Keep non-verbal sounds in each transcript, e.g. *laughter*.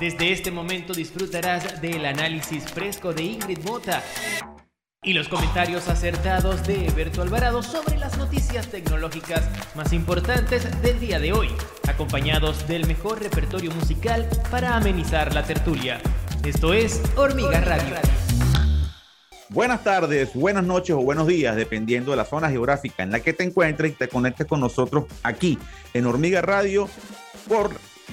Desde este momento disfrutarás del análisis fresco de Ingrid Mota y los comentarios acertados de Eberto Alvarado sobre las noticias tecnológicas más importantes del día de hoy, acompañados del mejor repertorio musical para amenizar la tertulia. Esto es Hormiga Radio. Buenas tardes, buenas noches o buenos días, dependiendo de la zona geográfica en la que te encuentres y te conectes con nosotros aquí en Hormiga Radio por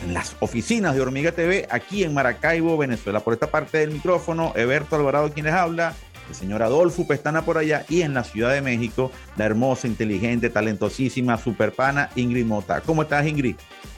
las oficinas de Hormiga TV aquí en Maracaibo, Venezuela. Por esta parte del micrófono, Eberto Alvarado quien les habla, el señor Adolfo Pestana por allá y en la Ciudad de México, la hermosa, inteligente, talentosísima, superpana Ingrid Mota. ¿Cómo estás, Ingrid?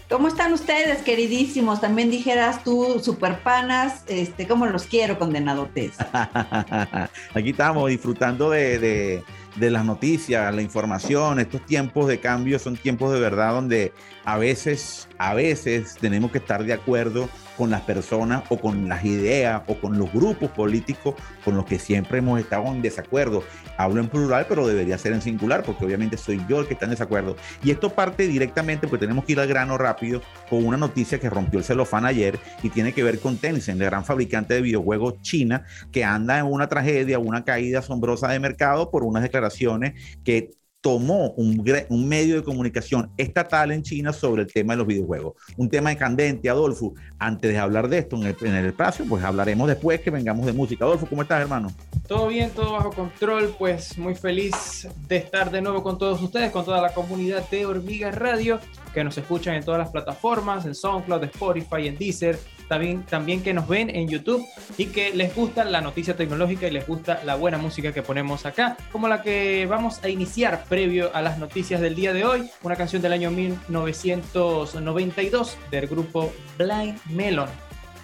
¿Cómo están ustedes, queridísimos? También dijeras tú, superpanas, este, ¿cómo los quiero, condenadotes? *laughs* Aquí estamos disfrutando de de las noticias, la información, estos tiempos de cambio son tiempos de verdad donde a veces, a veces tenemos que estar de acuerdo con las personas o con las ideas o con los grupos políticos con los que siempre hemos estado en desacuerdo. Hablo en plural, pero debería ser en singular, porque obviamente soy yo el que está en desacuerdo. Y esto parte directamente, porque tenemos que ir al grano rápido, con una noticia que rompió el celofán ayer y tiene que ver con Tencent, el gran fabricante de videojuegos China, que anda en una tragedia, una caída asombrosa de mercado por unas declaraciones que tomó un, medio de comunicación estatal en China sobre el tema de los videojuegos. Un tema de candente, Adolfo. Antes de hablar de esto en el, en espacio, pues hablaremos después que vengamos de música. Adolfo, ¿cómo estás, hermano? Todo bien, todo bajo control. Pues muy feliz de estar de nuevo con todos ustedes, con toda la comunidad de Hormigas Radio, que nos escuchan en todas las plataformas, en SoundCloud, Spotify, en Deezer, también, también que nos ven en YouTube y que les gusta la noticia tecnológica y les gusta la buena música que ponemos acá, como la que vamos a iniciar previo a las noticias del día de hoy, una canción del año 1992 del grupo Blind Melon.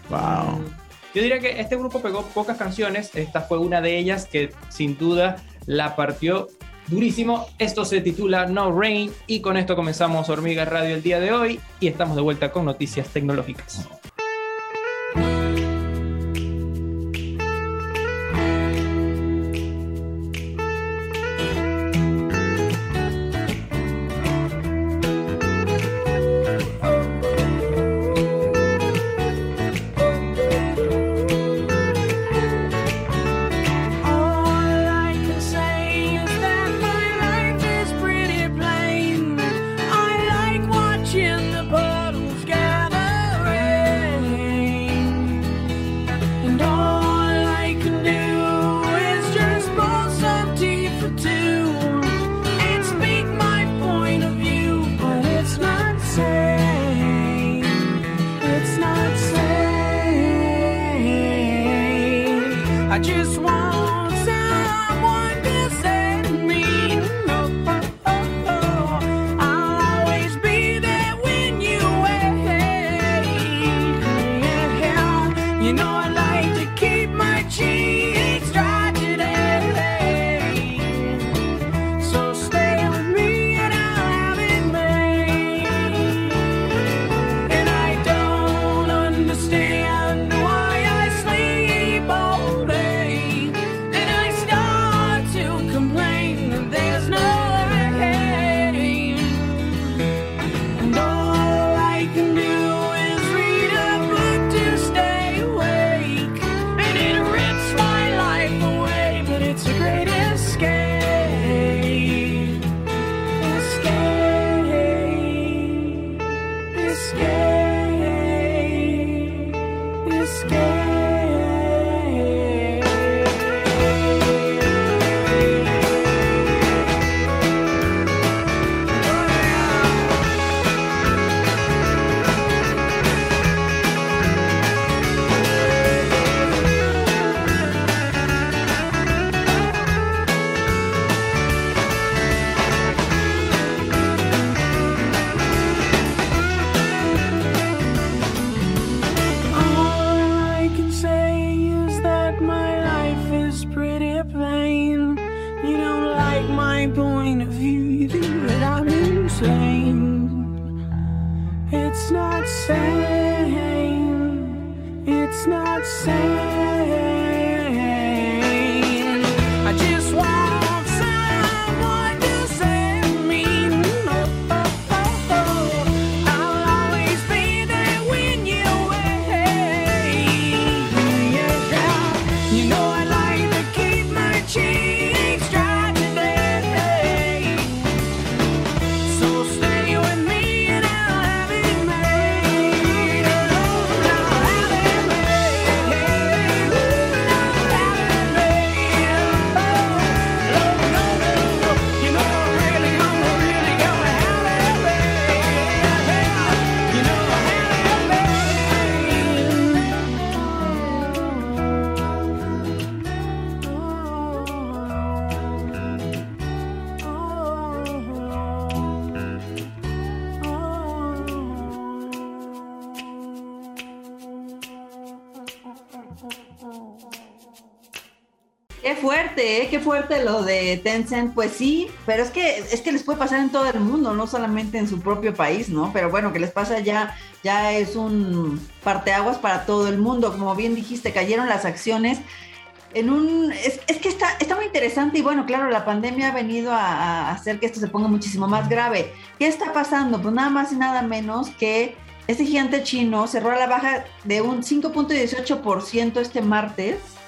Wow. Yo diría que este grupo pegó pocas canciones, esta fue una de ellas que sin duda la partió durísimo. Esto se titula No Rain y con esto comenzamos Hormiga Radio el día de hoy y estamos de vuelta con noticias tecnológicas. It's not sane. It's not sane. Qué fuerte, ¿eh? qué fuerte lo de Tencent. Pues sí, pero es que es que les puede pasar en todo el mundo, no solamente en su propio país, ¿no? Pero bueno, que les pasa ya ya es un parteaguas para todo el mundo. Como bien dijiste, cayeron las acciones en un es, es que está está muy interesante y bueno, claro, la pandemia ha venido a, hacer que esto se ponga muchísimo más grave. ¿Qué está pasando? Pues nada más y nada menos que este gigante chino cerró a la baja de un 5.18% este martes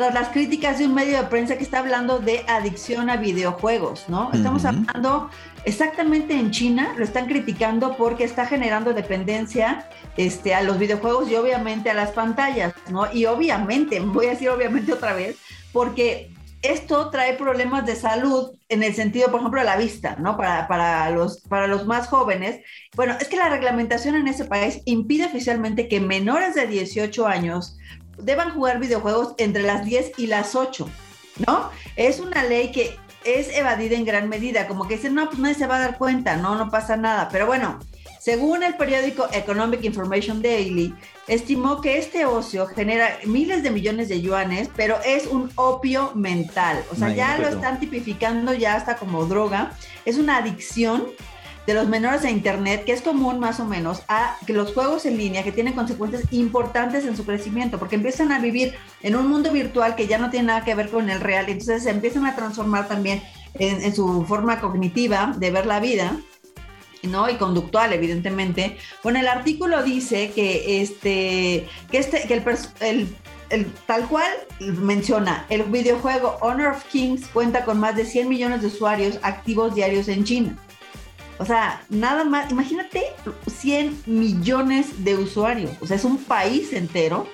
tras las críticas de un medio de prensa que está hablando de adicción a videojuegos, ¿no? Estamos hablando exactamente en China, lo están criticando porque está generando dependencia este, a los videojuegos y obviamente a las pantallas, ¿no? Y obviamente, *laughs* voy a decir obviamente otra vez, porque esto trae problemas de salud en el sentido, por ejemplo, de la vista, ¿no? Para, para, los, para los más jóvenes. Bueno, es que la reglamentación en ese país impide oficialmente que menores de 18 años deban jugar videojuegos entre las 10 y las 8, ¿no? Es una ley que es evadida en gran medida, como que dicen, no, pues nadie se va a dar cuenta, no, no pasa nada. Pero bueno, según el periódico Economic Information Daily, estimó que este ocio genera miles de millones de yuanes, pero es un opio mental. O sea, ya lo están tipificando ya hasta como droga. Es una adicción de los menores a Internet, que es común más o menos a que los juegos en línea que tienen consecuencias importantes en su crecimiento, porque empiezan a vivir en un mundo virtual que ya no tiene nada que ver con el real, entonces se empiezan a transformar también en, su forma cognitiva de ver la vida. ¿no? y conductual evidentemente. Bueno, el artículo dice que este que este que el, tal cual menciona, el videojuego Honor of Kings cuenta con más de 100 millones de usuarios activos diarios en China. O sea, nada más, imagínate 100 millones de usuarios. O sea, es un país entero,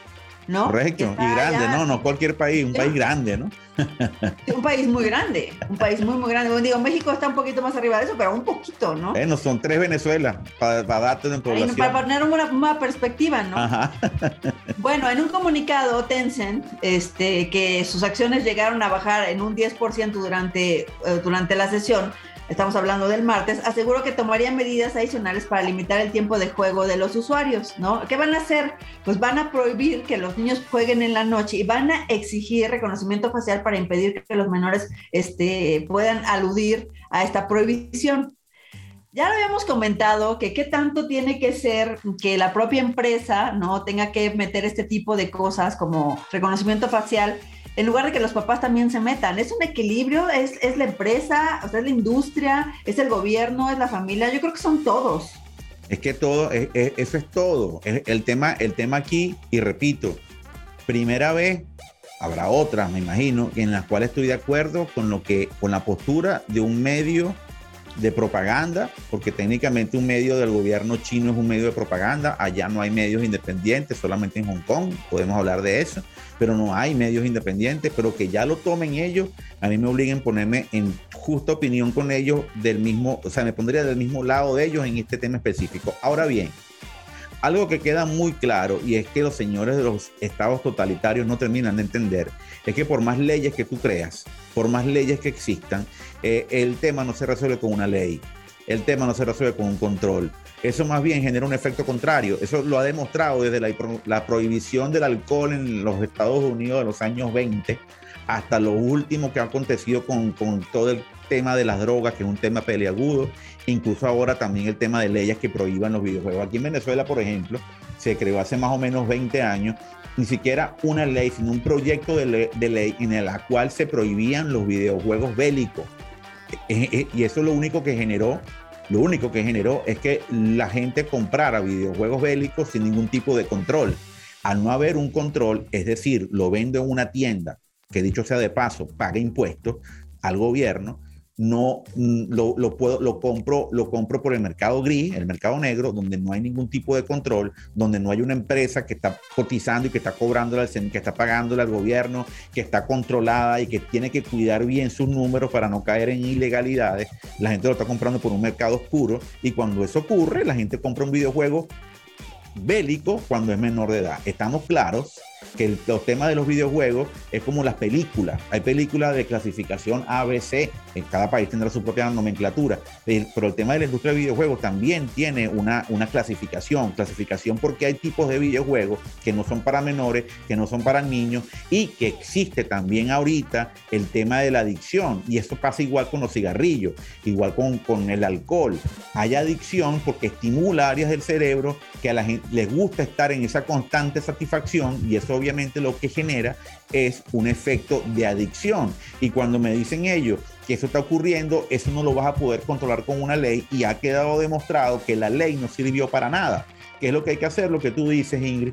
¿no? Correcto, y grande, ¿no? No cualquier país, un país grande, ¿no? *laughs* un país muy grande, un país muy, muy grande. Digo, México está un poquito más arriba de eso, pero un poquito, ¿no? Bueno, son tres Venezuela, para, para darte una población. Para poner una, una perspectiva, ¿no? Ajá. *laughs* bueno, en un comunicado, Tencent, este, que sus acciones llegaron a bajar en un 10% durante, eh, durante la sesión, estamos hablando del martes, aseguró que tomaría medidas adicionales para limitar el tiempo de juego de los usuarios, ¿no? ¿Qué van a hacer? Pues van a prohibir que los niños jueguen en la noche y van a exigir reconocimiento facial para impedir que los menores este, puedan aludir a esta prohibición. Ya lo habíamos comentado que qué tanto tiene que ser que la propia empresa no tenga que meter este tipo de cosas como reconocimiento facial en lugar de que los papás también se metan. Es un equilibrio, es, es la empresa, es la industria, es el gobierno, es la familia, yo creo que son todos. Es que todo, es, es, eso es todo. El tema, el tema aquí, y repito, primera vez, habrá otras, me imagino, en las cuales estoy de acuerdo con lo que, con la postura de un medio de propaganda, porque técnicamente un medio del gobierno chino es un medio de propaganda, allá no hay medios independientes, solamente en Hong Kong podemos hablar de eso, pero no hay medios independientes, pero que ya lo tomen ellos, a mí me obliguen a ponerme en justa opinión con ellos del mismo, o sea, me pondría del mismo lado de ellos en este tema específico. Ahora bien, algo que queda muy claro y es que los señores de los estados totalitarios no terminan de entender es que por más leyes que tú creas, por más leyes que existan, eh, el tema no se resuelve con una ley, el tema no se resuelve con un control. Eso más bien genera un efecto contrario. Eso lo ha demostrado desde la, la prohibición del alcohol en los Estados Unidos de los años 20 hasta lo último que ha acontecido con, todo el tema de las drogas, que es un tema peleagudo, incluso ahora también el tema de leyes que prohíban los videojuegos. Aquí en Venezuela, por ejemplo, se creó hace más o menos 20 años ni siquiera una ley, sino un proyecto de, ley, de ley en el cual se prohibían los videojuegos bélicos. E, e, y eso lo único que generó, lo único que generó es que la gente comprara videojuegos bélicos sin ningún tipo de control. Al no haber un control, es decir, lo vendo en una tienda, que dicho sea de paso, paga impuestos al gobierno, no mm, lo, lo, puedo, lo, compro, lo compro por el mercado gris, el mercado negro, donde no hay ningún tipo de control, donde no hay una empresa que está cotizando y que está cobrando, que está pagándole al gobierno, que está controlada y que tiene que cuidar bien sus números para no caer en ilegalidades. La gente lo está comprando por un mercado oscuro y cuando eso ocurre, la gente compra un videojuego bélico cuando es menor de edad. Estamos claros que los temas de los videojuegos es como las películas. Hay películas de clasificación A, B, C, en cada país tendrá su propia nomenclatura, pero el tema de la industria de videojuegos también tiene una, una clasificación, clasificación porque hay tipos de videojuegos que no son para menores, que no son para niños y que existe también ahorita el tema de la adicción y eso pasa igual con los cigarrillos, igual con, con el alcohol. Hay adicción porque estimula áreas del cerebro que a la gente les gusta estar en esa constante satisfacción y eso obviamente lo que genera es un efecto de adicción. Y cuando me dicen ellos que eso está ocurriendo, eso no lo vas a poder controlar con una ley y ha quedado demostrado que la ley no sirvió para nada. ¿Qué es lo que hay que hacer? Lo que tú dices, Ingrid,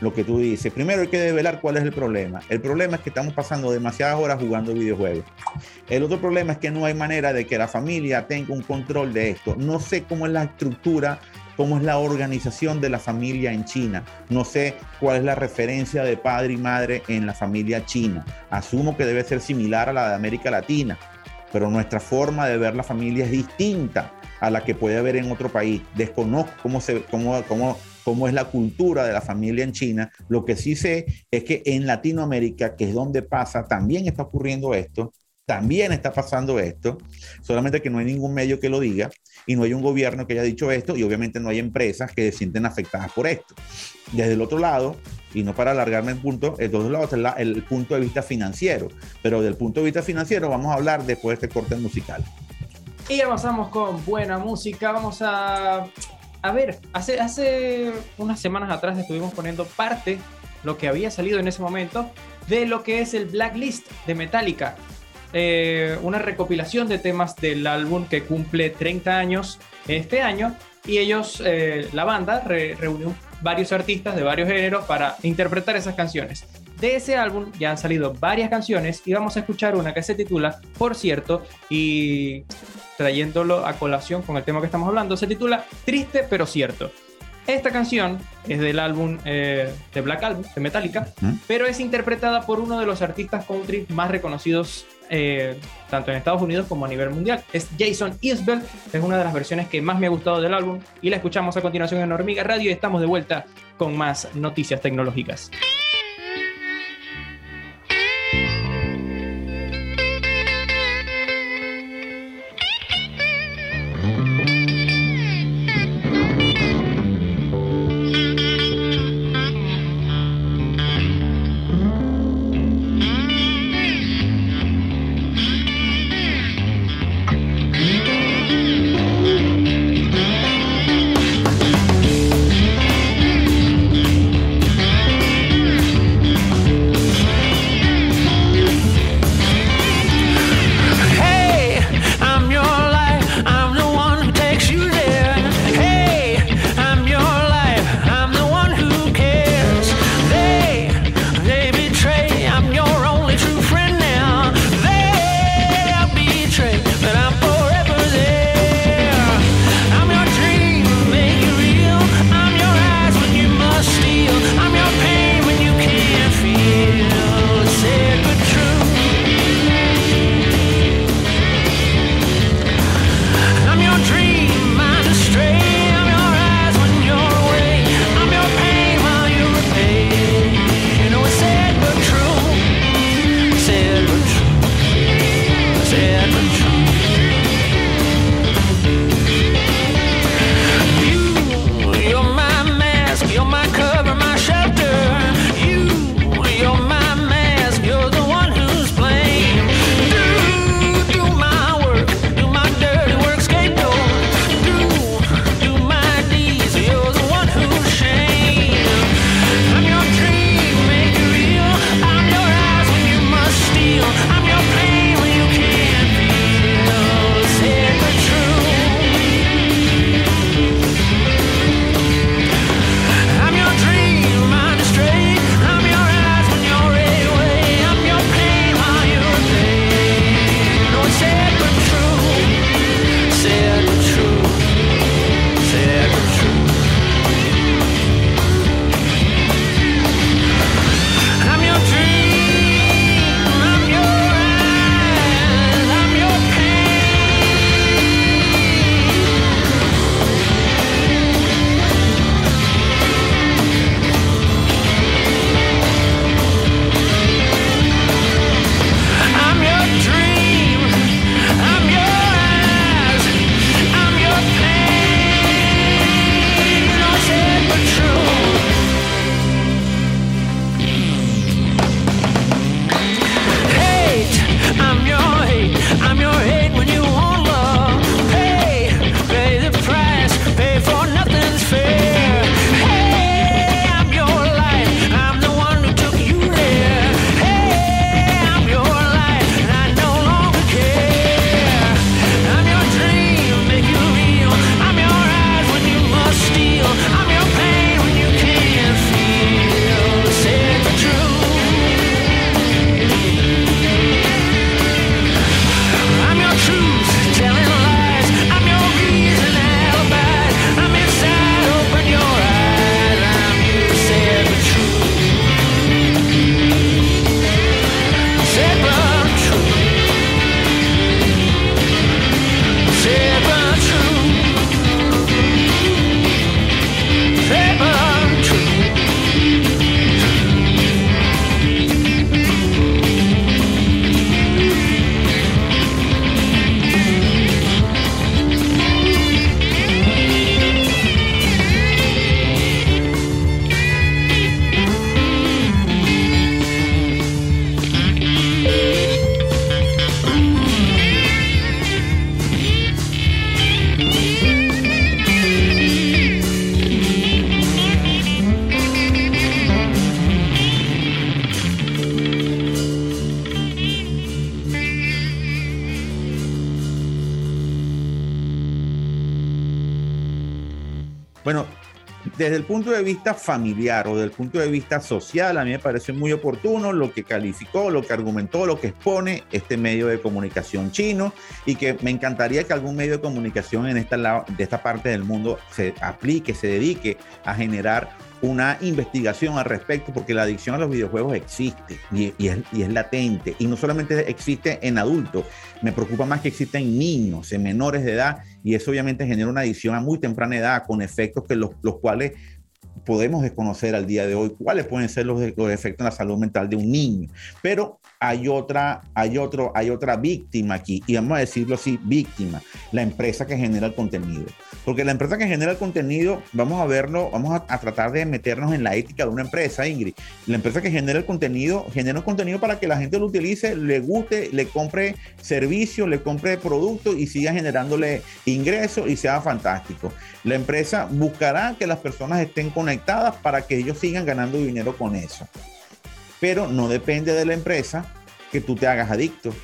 lo que tú dices. Primero hay que develar cuál es el problema. El problema es que estamos pasando demasiadas horas jugando videojuegos. El otro problema es que no hay manera de que la familia tenga un control de esto. No sé cómo es la estructura cómo es la organización de la familia en China. No sé cuál es la referencia de padre y madre en la familia china. Asumo que debe ser similar a la de América Latina, pero nuestra forma de ver la familia es distinta a la que puede haber en otro país. Desconozco cómo, es la cultura de la familia en China. Lo que sí sé es que en Latinoamérica, que es donde pasa, también está ocurriendo esto también está pasando esto, solamente que no hay ningún medio que lo diga y no hay un gobierno que haya dicho esto y obviamente no hay empresas que se sienten afectadas por esto. Desde el otro lado, y no para alargarme el punto, el otro lado está el punto de vista financiero, pero del punto de vista financiero vamos a hablar después de este corte musical. Y avanzamos con buena música, vamos a... A ver, hace, hace unas semanas atrás estuvimos poniendo parte, lo que había salido en ese momento, de lo que es el Blacklist de Metallica. Eh, una recopilación de temas del álbum que cumple 30 años este año y ellos, eh, la banda, reunió varios artistas de varios géneros para interpretar esas canciones. De ese álbum ya han salido varias canciones y vamos a escuchar una que se titula, por cierto, y trayéndolo a colación con el tema que estamos hablando, se titula Triste pero cierto. Esta canción es del álbum eh, de Black Album, de Metallica, pero es interpretada por uno de los artistas country más reconocidos eh, tanto en Estados Unidos como a nivel mundial. Es Jason Isbell, es una de las versiones que más me ha gustado del álbum y la escuchamos a continuación en Hormiga Radio y estamos de vuelta con más noticias tecnológicas. Desde el punto de vista familiar o desde el punto de vista social, a mí me parece muy oportuno lo que calificó, lo que argumentó, lo que expone este medio de comunicación chino y que me encantaría que algún medio de comunicación en esta, de esta parte del mundo se aplique, se dedique a generar una investigación al respecto, porque la adicción a los videojuegos existe y, es, y, es, latente. Y no solamente existe en adultos, me preocupa más que existe en niños, en menores de edad, y eso obviamente genera una adicción a muy temprana edad, con efectos que los, los cuales podemos desconocer al día de hoy cuáles pueden ser los, los, efectos en la salud mental de un niño. Pero hay otra, hay, otro, hay otra víctima aquí, y vamos a decirlo así, víctima, la empresa que genera el contenido. Porque la empresa que genera el contenido, vamos a verlo, vamos a, tratar de meternos en la ética de una empresa, Ingrid. La empresa que genera el contenido, genera un contenido para que la gente lo utilice, le guste, le compre servicios, le compre productos y siga generándole ingresos y sea fantástico. La empresa buscará que las personas estén conectadas para que ellos sigan ganando dinero con eso pero no depende de la empresa que tú te hagas adicto.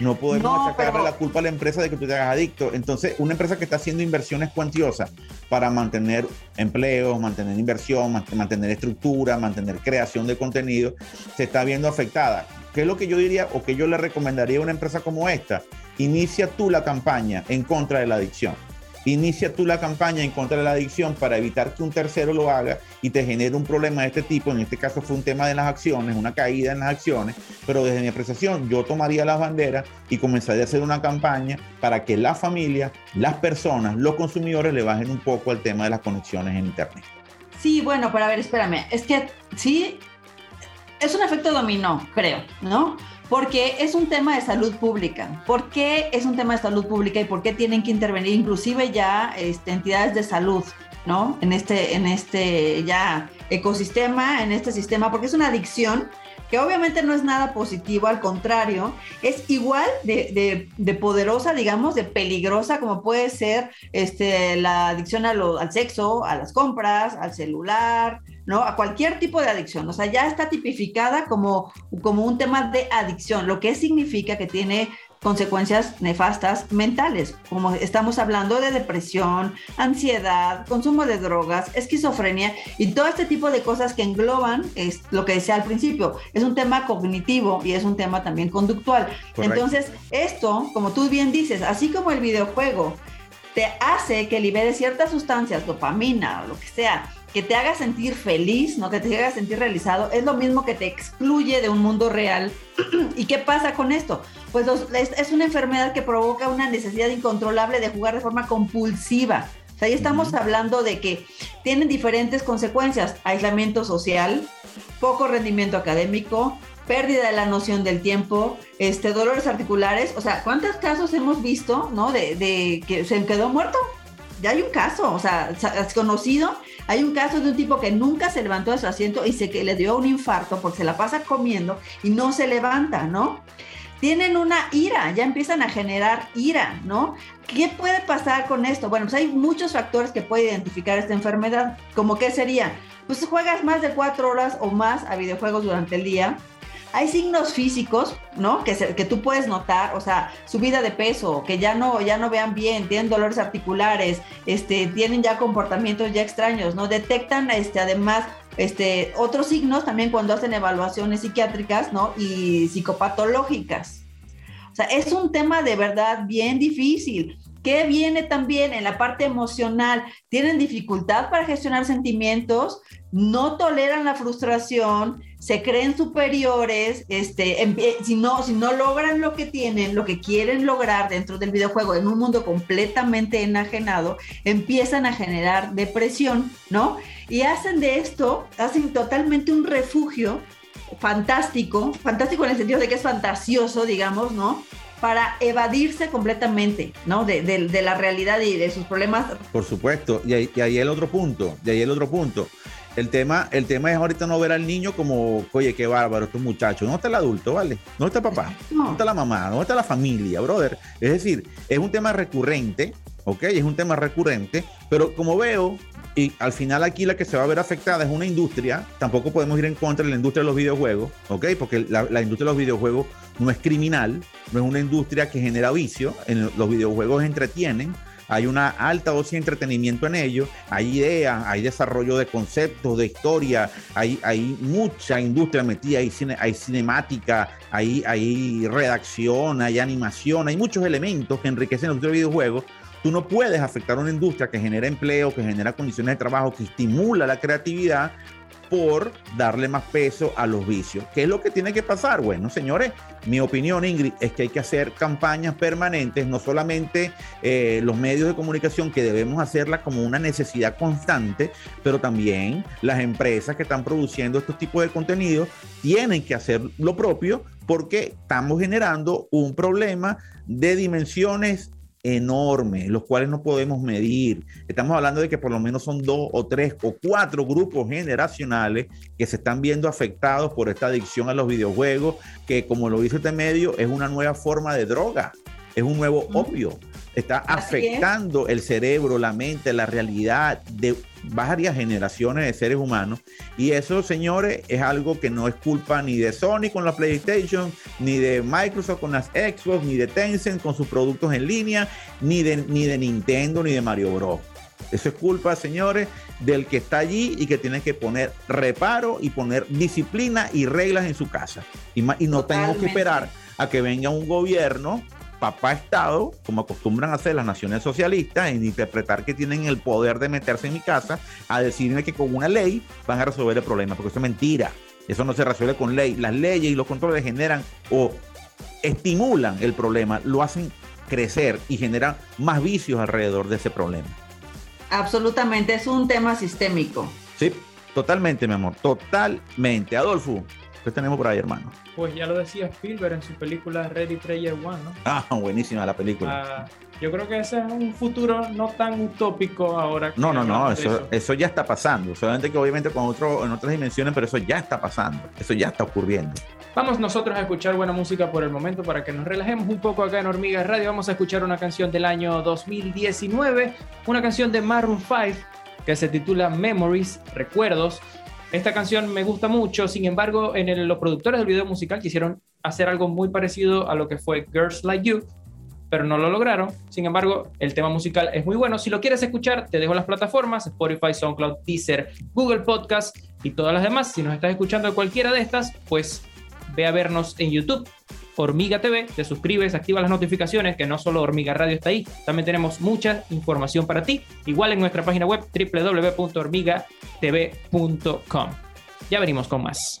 No podemos no, achacarle la culpa a la empresa de que tú te hagas adicto. Entonces, una empresa que está haciendo inversiones cuantiosas para mantener empleos, mantener inversión, mantener estructura, mantener creación de contenido, se está viendo afectada. ¿Qué es lo que yo diría o que yo le recomendaría a una empresa como esta? Inicia tú la campaña en contra de la adicción Inicia tú la campaña en contra de la adicción para evitar que un tercero lo haga y te genere un problema de este tipo. En este caso fue un tema de las acciones, una caída en las acciones, pero desde mi apreciación yo tomaría las banderas y comenzaría a hacer una campaña para que la familia, las personas, los consumidores le bajen un poco al tema de las conexiones en Internet. Sí, bueno, pero a ver, espérame, es que sí, es un efecto dominó, creo, ¿no? Porque es un tema de salud pública. ¿Por qué es un tema de salud pública y por qué tienen que intervenir inclusive ya este, entidades de salud, ¿no? En este, en este ya ecosistema, en este sistema, porque es una adicción que obviamente no es nada positivo, al contrario, es igual de, poderosa, digamos, de peligrosa como puede ser este, la adicción al sexo, a las compras, al celular, ¿no? A cualquier tipo de adicción. O sea, ya está tipificada como, como un tema de adicción, lo que significa que tiene consecuencias nefastas mentales, como estamos hablando de depresión, ansiedad, consumo de drogas, esquizofrenia y todo este tipo de cosas que engloban es lo que decía al principio, es un tema cognitivo y es un tema también conductual. Entonces, esto, como tú bien dices, así como el videojuego te hace que libere ciertas sustancias, dopamina o lo que sea, que te haga sentir feliz, ¿no? Que te haga sentir realizado, es lo mismo que te excluye de un mundo real. *clears throat* ¿Y qué pasa con esto? Pues es, una enfermedad que provoca una necesidad incontrolable de jugar de forma compulsiva. O sea, ahí estamos hablando de que tienen diferentes consecuencias, aislamiento social, poco rendimiento académico, pérdida de la noción del tiempo, este, dolores articulares, o sea, ¿cuántos casos hemos visto, no? De, de que se quedó muerto. Ya hay un caso, o sea, es conocido hay un caso de un tipo que nunca se levantó de su asiento y se que le dio un infarto porque se la pasa comiendo y no se levanta, ¿no? Tienen una ira, ya empiezan a generar ira, ¿no? ¿Qué puede pasar con esto? Bueno, pues hay muchos factores que puede identificar esta enfermedad. ¿Como qué sería? Pues juegas más de cuatro horas o más a videojuegos durante el día, hay signos físicos, ¿no? Que, que tú puedes notar, o sea, subida de peso, que ya no, ya no vean bien, tienen dolores articulares, este, tienen ya comportamientos ya extraños, ¿no? Detectan, este, además, este, otros signos también cuando hacen evaluaciones psiquiátricas, ¿no? Y psicopatológicas. O sea, es un tema de verdad bien difícil. ¿Qué viene también en la parte emocional? Tienen dificultad para gestionar sentimientos, no toleran la frustración, se creen superiores, este, si, no, si no logran lo que tienen, lo que quieren lograr dentro del videojuego en un mundo completamente enajenado, empiezan a generar depresión, ¿no? Y hacen de esto, hacen totalmente un refugio fantástico, fantástico en el sentido de que es fantasioso, digamos, ¿no? para evadirse completamente, ¿no? De, la realidad y de sus problemas. Por supuesto, y ahí, y ahí el otro punto, y ahí el otro punto. El tema, el tema es ahorita no ver al niño como, oye, qué bárbaro, estos muchachos. ¿Dónde está el adulto, vale? ¿Dónde está el papá? ¿Dónde está la mamá? ¿Dónde está la familia, brother? Es decir, es un tema recurrente, ¿ok? Es un tema recurrente, pero como veo, y al final aquí la que se va a ver afectada es una industria, tampoco podemos ir en contra de la industria de los videojuegos, ¿ok? Porque la, la industria de los videojuegos no es criminal, no es una industria que genera vicio, en los videojuegos entretienen, hay una alta dosis de entretenimiento en ello, hay ideas, hay desarrollo de conceptos, de historia, hay, mucha industria metida, hay, cine, hay cinemática, hay, hay redacción, hay animación, hay muchos elementos que enriquecen los videojuegos. Tú no puedes afectar a una industria que genera empleo, que genera condiciones de trabajo, que estimula la creatividad por darle más peso a los vicios. ¿Qué es lo que tiene que pasar? Bueno, señores, mi opinión, Ingrid, es que hay que hacer campañas permanentes, no solamente eh, los medios de comunicación, que debemos hacerla como una necesidad constante, pero también las empresas que están produciendo estos tipos de contenidos tienen que hacer lo propio porque estamos generando un problema de dimensiones enormes, los cuales no podemos medir. Estamos hablando de que por lo menos son dos o tres o cuatro grupos generacionales que se están viendo afectados por esta adicción a los videojuegos, que como lo dice este medio, es una nueva forma de droga, es un nuevo opio está afectando el cerebro, la mente, la realidad de varias generaciones de seres humanos. Y eso, señores, es algo que no es culpa ni de Sony con la PlayStation, ni de Microsoft con las Xbox, ni de Tencent con sus productos en línea, ni de, ni de Nintendo, ni de Mario Bros. Eso es culpa, señores, del que está allí y que tiene que poner reparo y poner disciplina y reglas en su casa. Y, y no tenemos que esperar a que venga un gobierno papá Estado, como acostumbran a hacer las naciones socialistas, en interpretar que tienen el poder de meterse en mi casa, a decirme que con una ley van a resolver el problema, porque eso es mentira. Eso no se resuelve con ley. Las leyes y los controles generan o estimulan el problema, lo hacen crecer y generan más vicios alrededor de ese problema. Absolutamente, es un tema sistémico. Sí, totalmente, mi amor, totalmente. Adolfo, ¿qué tenemos por ahí, hermano? Pues ya lo decía Spielberg en su película Ready Player One, ¿no? Ah, *laughs* buenísima la película. Ah, yo creo que ese es un futuro no tan utópico ahora. no, no, no, eso, eso, ya está pasando. Solamente que obviamente con otro, en otras dimensiones, pero eso ya está pasando. Eso ya está ocurriendo. Vamos nosotros a escuchar buena música por el momento para que nos relajemos un poco acá en Hormigas Radio. Vamos a escuchar una canción del año 2019, una canción de Maroon 5 que se titula Memories, Recuerdos. Esta canción me gusta mucho, sin embargo, en los productores del video musical quisieron hacer algo muy parecido a lo que fue Girls Like You, pero no lo lograron. Sin embargo, el tema musical es muy bueno. Si lo quieres escuchar, te dejo las plataformas, Spotify, SoundCloud, Deezer, Google Podcast y todas las demás. Si nos estás escuchando de cualquiera de estas, pues ve a vernos en YouTube Hormiga TV, te suscribes, activa las notificaciones, que no solo Hormiga Radio está ahí, también tenemos mucha información para ti, igual en nuestra página web www.hormigatv.com. Ya venimos con más.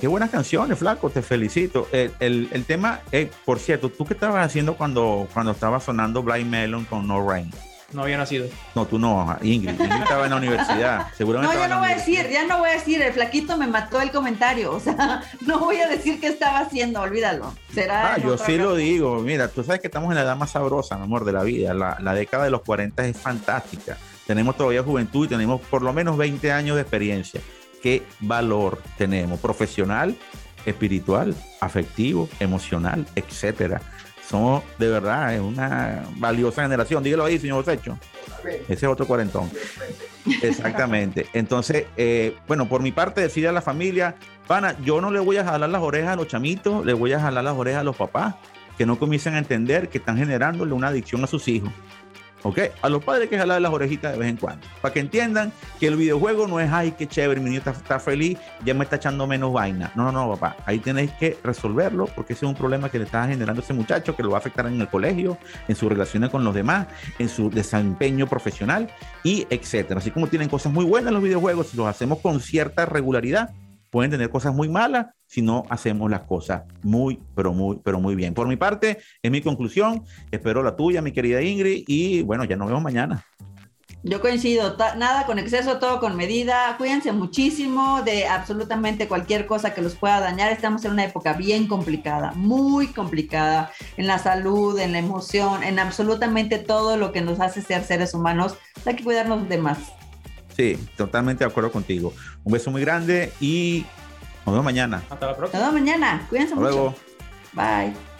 Qué buenas canciones, flaco, te felicito. El, el- el tema, eh, por cierto, ¿tú qué estabas haciendo cuando, cuando estaba sonando Blind Melon con No Rain? No había nacido. No, tú no, Ingrid. Ingrid estaba en la universidad. *laughs* Seguramente No, ya no voy a decir, ya no voy a decir, el flaquito me mató el comentario, o sea, *laughs* no voy a decir qué estaba haciendo, olvídalo. Será Ah, yo sí lo ocasión. digo. Mira, tú sabes que estamos en la edad más sabrosa, mi amor, de la vida. La, la década de los 40 es fantástica. Tenemos todavía juventud y tenemos por lo menos 20 años de experiencia. ¿Qué valor tenemos? Profesional, espiritual, afectivo, emocional, etcétera. Somos de verdad es una valiosa generación. Dígalo ahí, señor Secho. Ese es otro cuarentón. Exactamente. Entonces, eh, bueno, por mi parte, decirle a la familia, pana, yo no le voy a jalar las orejas a los chamitos, le voy a jalar las orejas a los papás, que no comiencen a entender que están generándole una adicción a sus hijos. ¿Ok? A los padres que jalar las orejitas de vez en cuando, para que entiendan que el videojuego no es, ay, qué chévere, mi niño está, está feliz, ya me está echando menos vaina. No, no, no, papá. Ahí tenéis que resolverlo, porque ese es un problema que le está generando ese muchacho, que lo va a afectar en el colegio, en sus relaciones con los demás, en su desempeño profesional y etcétera. Así como tienen cosas muy buenas los videojuegos, si los hacemos con cierta regularidad, pueden tener cosas muy malas si no hacemos las cosas muy, pero muy, pero muy bien. Por mi parte, es mi conclusión. Espero la tuya, mi querida Ingrid, y bueno, ya nos vemos mañana. Yo coincido, nada con exceso, todo con medida. Cuídense muchísimo de absolutamente cualquier cosa que los pueda dañar. Estamos en una época bien complicada, muy complicada en la salud, en la emoción, en absolutamente todo lo que nos hace ser seres humanos. Hay que cuidarnos de más. Sí, totalmente de acuerdo contigo. Un beso muy grande y nos vemos mañana. Hasta la Nos próxima. vemos mañana. Cuídense Hasta mucho. luego. Bye.